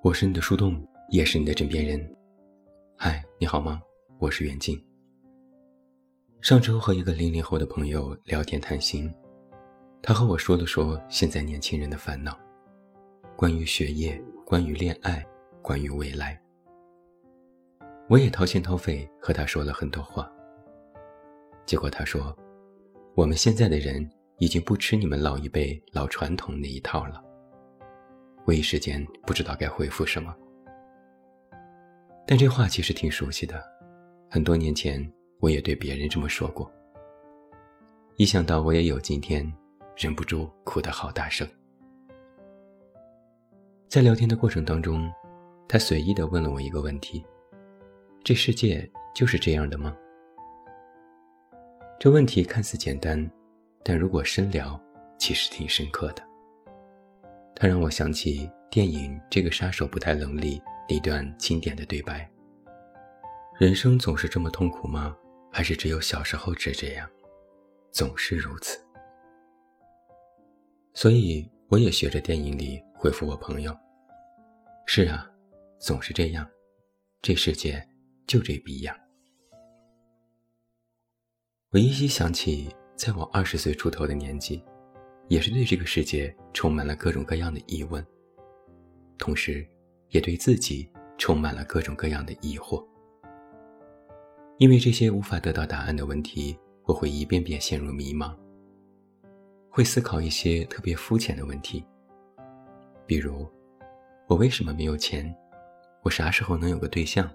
我是你的树洞，也是你的枕边人。嗨，你好吗？我是袁静。上周和一个零零后的朋友聊天谈心，他和我说了说现在年轻人的烦恼，关于学业，关于恋爱，关于未来。我也掏心掏肺和他说了很多话。结果他说，我们现在的人已经不吃你们老一辈老传统那一套了。我一时间不知道该回复什么，但这话其实挺熟悉的，很多年前我也对别人这么说过。一想到我也有今天，忍不住哭得好大声。在聊天的过程当中，他随意地问了我一个问题：“这世界就是这样的吗？”这问题看似简单，但如果深聊，其实挺深刻的。它让我想起电影《这个杀手不太冷》里一段经典的对白：“人生总是这么痛苦吗？还是只有小时候只这样？总是如此。”所以我也学着电影里回复我朋友：“是啊，总是这样，这世界就这逼样。”我依稀想起，在我二十岁出头的年纪。也是对这个世界充满了各种各样的疑问，同时，也对自己充满了各种各样的疑惑。因为这些无法得到答案的问题，我会一遍遍陷入迷茫，会思考一些特别肤浅的问题，比如：我为什么没有钱？我啥时候能有个对象？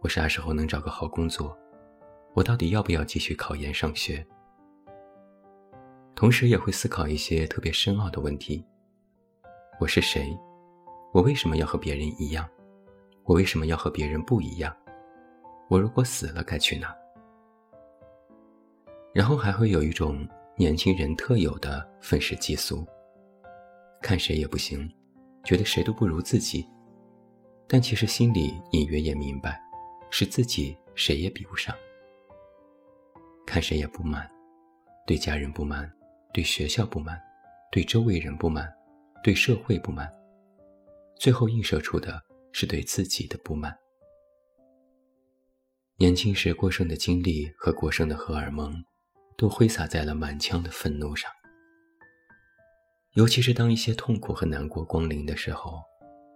我啥时候能找个好工作？我到底要不要继续考研上学？同时也会思考一些特别深奥的问题：我是谁？我为什么要和别人一样？我为什么要和别人不一样？我如果死了该去哪？然后还会有一种年轻人特有的愤世嫉俗，看谁也不行，觉得谁都不如自己，但其实心里隐约也明白，是自己谁也比不上。看谁也不满，对家人不满。对学校不满，对周围人不满，对社会不满，最后映射出的是对自己的不满。年轻时过剩的精力和过剩的荷尔蒙，都挥洒在了满腔的愤怒上。尤其是当一些痛苦和难过光临的时候，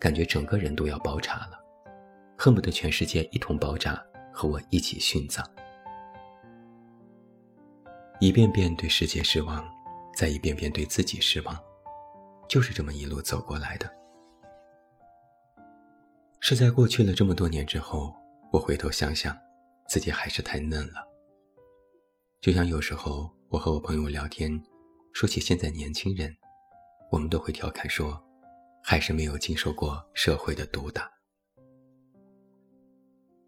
感觉整个人都要爆炸了，恨不得全世界一同爆炸，和我一起殉葬。一遍遍对世界失望。再一遍遍对自己失望，就是这么一路走过来的。是在过去了这么多年之后，我回头想想，自己还是太嫩了。就像有时候我和我朋友聊天，说起现在年轻人，我们都会调侃说，还是没有经受过社会的毒打。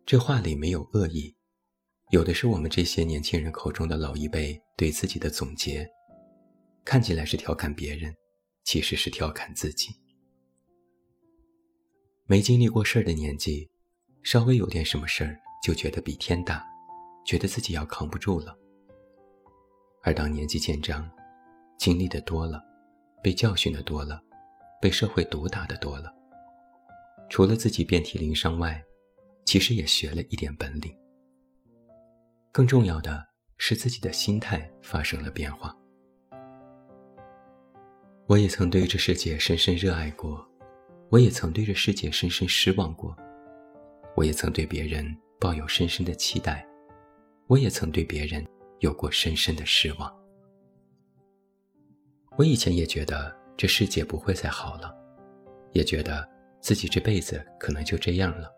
这话里没有恶意，有的是我们这些年轻人口中的老一辈对自己的总结。看起来是调侃别人，其实是调侃自己。没经历过事儿的年纪，稍微有点什么事儿就觉得比天大，觉得自己要扛不住了。而当年纪渐长，经历的多了，被教训的多了，被社会毒打的多了，除了自己遍体鳞伤外，其实也学了一点本领。更重要的是自己的心态发生了变化。我也曾对这世界深深热爱过，我也曾对这世界深深失望过，我也曾对别人抱有深深的期待，我也曾对别人有过深深的失望。我以前也觉得这世界不会再好了，也觉得自己这辈子可能就这样了。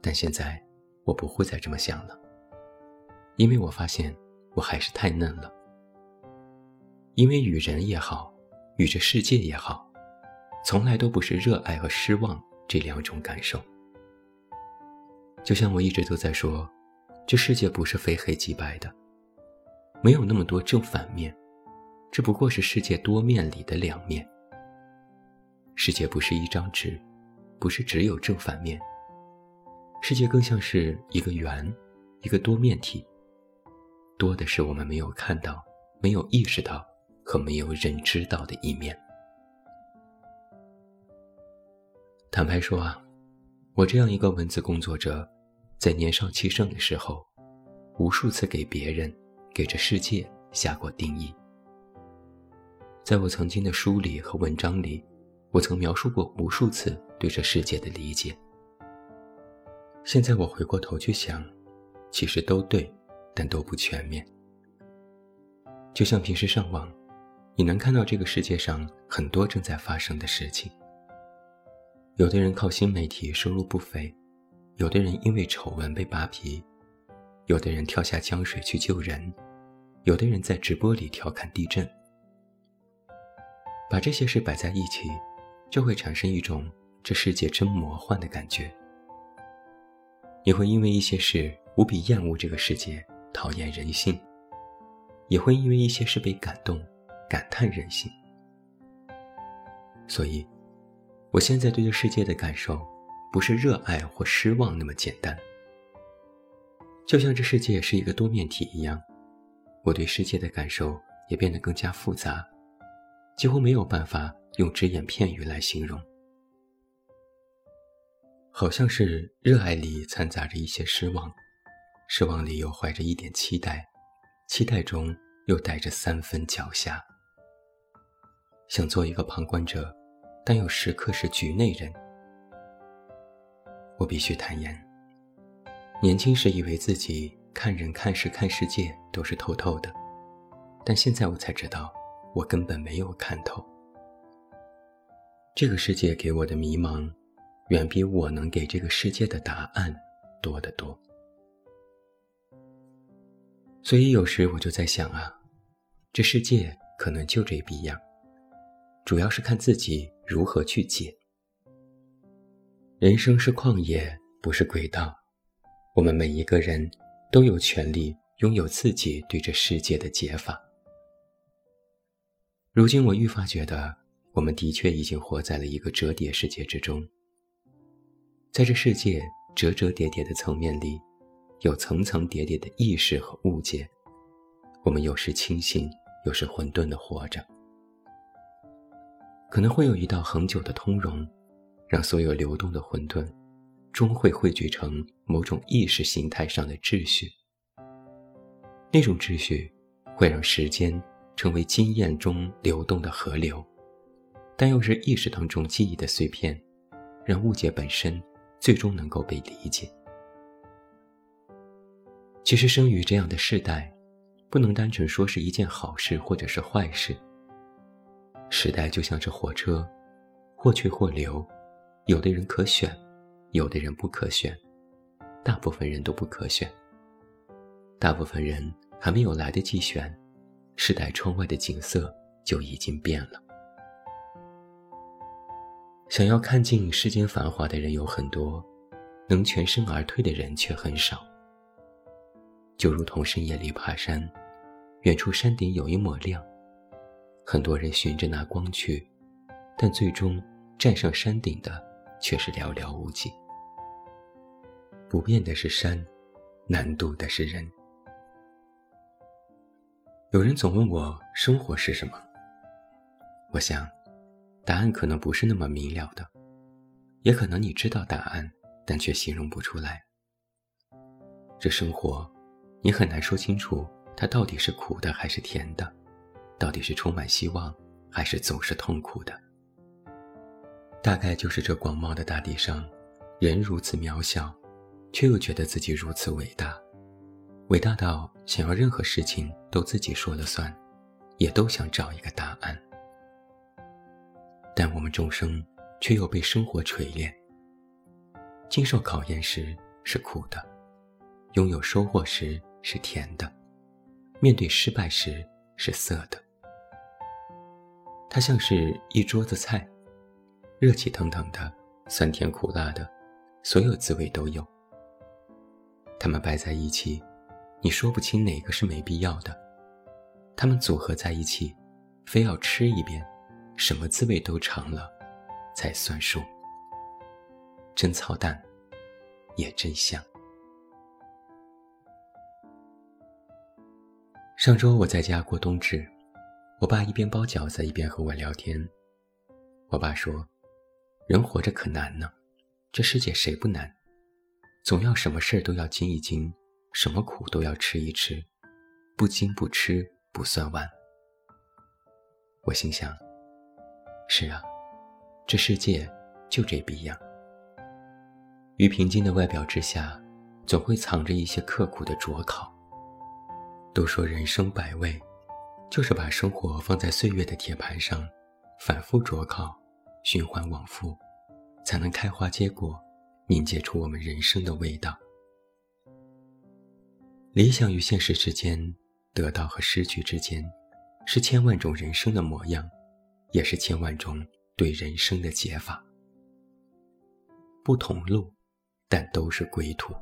但现在我不会再这么想了，因为我发现我还是太嫩了，因为与人也好。与这世界也好，从来都不是热爱和失望这两种感受。就像我一直都在说，这世界不是非黑即白的，没有那么多正反面，这不过是世界多面里的两面。世界不是一张纸，不是只有正反面，世界更像是一个圆，一个多面体，多的是我们没有看到，没有意识到。和没有人知道的一面。坦白说啊，我这样一个文字工作者，在年少气盛的时候，无数次给别人、给这世界下过定义。在我曾经的书里和文章里，我曾描述过无数次对这世界的理解。现在我回过头去想，其实都对，但都不全面。就像平时上网，你能看到这个世界上很多正在发生的事情。有的人靠新媒体收入不菲，有的人因为丑闻被扒皮，有的人跳下江水去救人，有的人在直播里调侃地震。把这些事摆在一起，就会产生一种这世界真魔幻的感觉。你会因为一些事无比厌恶这个世界，讨厌人性；也会因为一些事被感动，感叹人性。所以，我现在对这世界的感受，不是热爱或失望那么简单。就像这世界是一个多面体一样，我对世界的感受也变得更加复杂。几乎没有办法用只言片语来形容，好像是热爱里掺杂着一些失望，失望里又怀着一点期待，期待中又带着三分狡黠。想做一个旁观者，但又时刻是局内人。我必须坦言，年轻时以为自己看人、看事、看世界都是透透的，但现在我才知道。我根本没有看透，这个世界给我的迷茫，远比我能给这个世界的答案多得多。所以有时我就在想啊，这世界可能就这逼样，主要是看自己如何去解。人生是旷野，不是轨道，我们每一个人都有权利拥有自己对这世界的解法。如今我愈发觉得，我们的确已经活在了一个折叠世界之中。在这世界折折叠叠的层面里，有层层叠叠的意识和误解。我们有时清醒，有时混沌的活着。可能会有一道恒久的通融，让所有流动的混沌，终会汇聚成某种意识形态上的秩序。那种秩序，会让时间。成为经验中流动的河流，但又是意识当中记忆的碎片，让误解本身最终能够被理解。其实生于这样的世代，不能单纯说是一件好事或者是坏事。时代就像这火车，或去或留，有的人可选，有的人不可选，大部分人都不可选。大部分人还没有来得及选。时代窗外的景色就已经变了。想要看尽世间繁华的人有很多，能全身而退的人却很少。就如同深夜里爬山，远处山顶有一抹亮，很多人循着那光去，但最终站上山顶的却是寥寥无几。不变的是山，难度的是人。有人总问我生活是什么，我想，答案可能不是那么明了的，也可能你知道答案，但却形容不出来。这生活，你很难说清楚它到底是苦的还是甜的，到底是充满希望还是总是痛苦的。大概就是这广袤的大地上，人如此渺小，却又觉得自己如此伟大。伟大到想要任何事情都自己说了算，也都想找一个答案。但我们众生却又被生活锤炼。经受考验时是苦的，拥有收获时是甜的，面对失败时是涩的。它像是一桌子菜，热气腾腾的，酸甜苦辣的，所有滋味都有。它们摆在一起。你说不清哪个是没必要的，它们组合在一起，非要吃一遍，什么滋味都尝了，才算数。真操蛋，也真香。上周我在家过冬至，我爸一边包饺子一边和我聊天。我爸说：“人活着可难呢，这世界谁不难？总要什么事儿都要经一经，什么苦都要吃一吃，不经不吃不算完。我心想：是啊，这世界就这逼样。于平静的外表之下，总会藏着一些刻苦的灼烤。都说人生百味，就是把生活放在岁月的铁盘上，反复灼烤，循环往复，才能开花结果，凝结出我们人生的味道。理想与现实之间，得到和失去之间，是千万种人生的模样，也是千万种对人生的解法。不同路。但都是归途。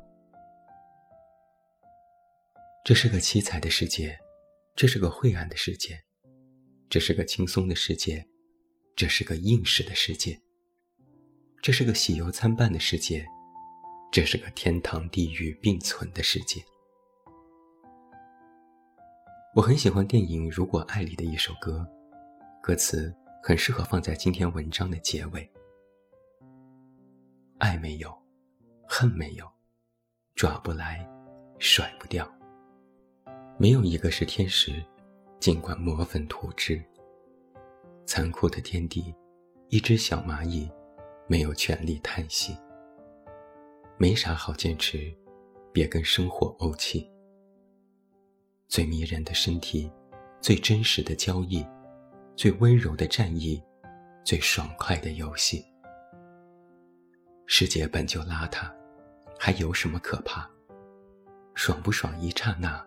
这是个七彩的世界，这是个晦暗的世界，这是个轻松的世界，这是个应试的世界，这是个喜忧参半的世界，这是个天堂地狱并存的世界。我很喜欢电影《如果爱》里的一首歌，歌词很适合放在今天文章的结尾。爱没有。恨没有，抓不来，甩不掉。没有一个是天使，尽管磨粉涂脂。残酷的天地，一只小蚂蚁，没有权利叹息。没啥好坚持，别跟生活怄气。最迷人的身体，最真实的交易，最温柔的战役，最爽快的游戏。世界本就邋遢。还有什么可怕？爽不爽一刹那，